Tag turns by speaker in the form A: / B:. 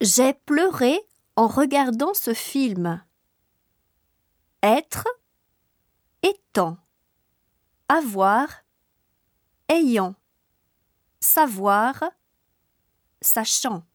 A: J'ai pleuré en regardant ce film. Être, étant. Avoir, ayant. Savoir, sachant.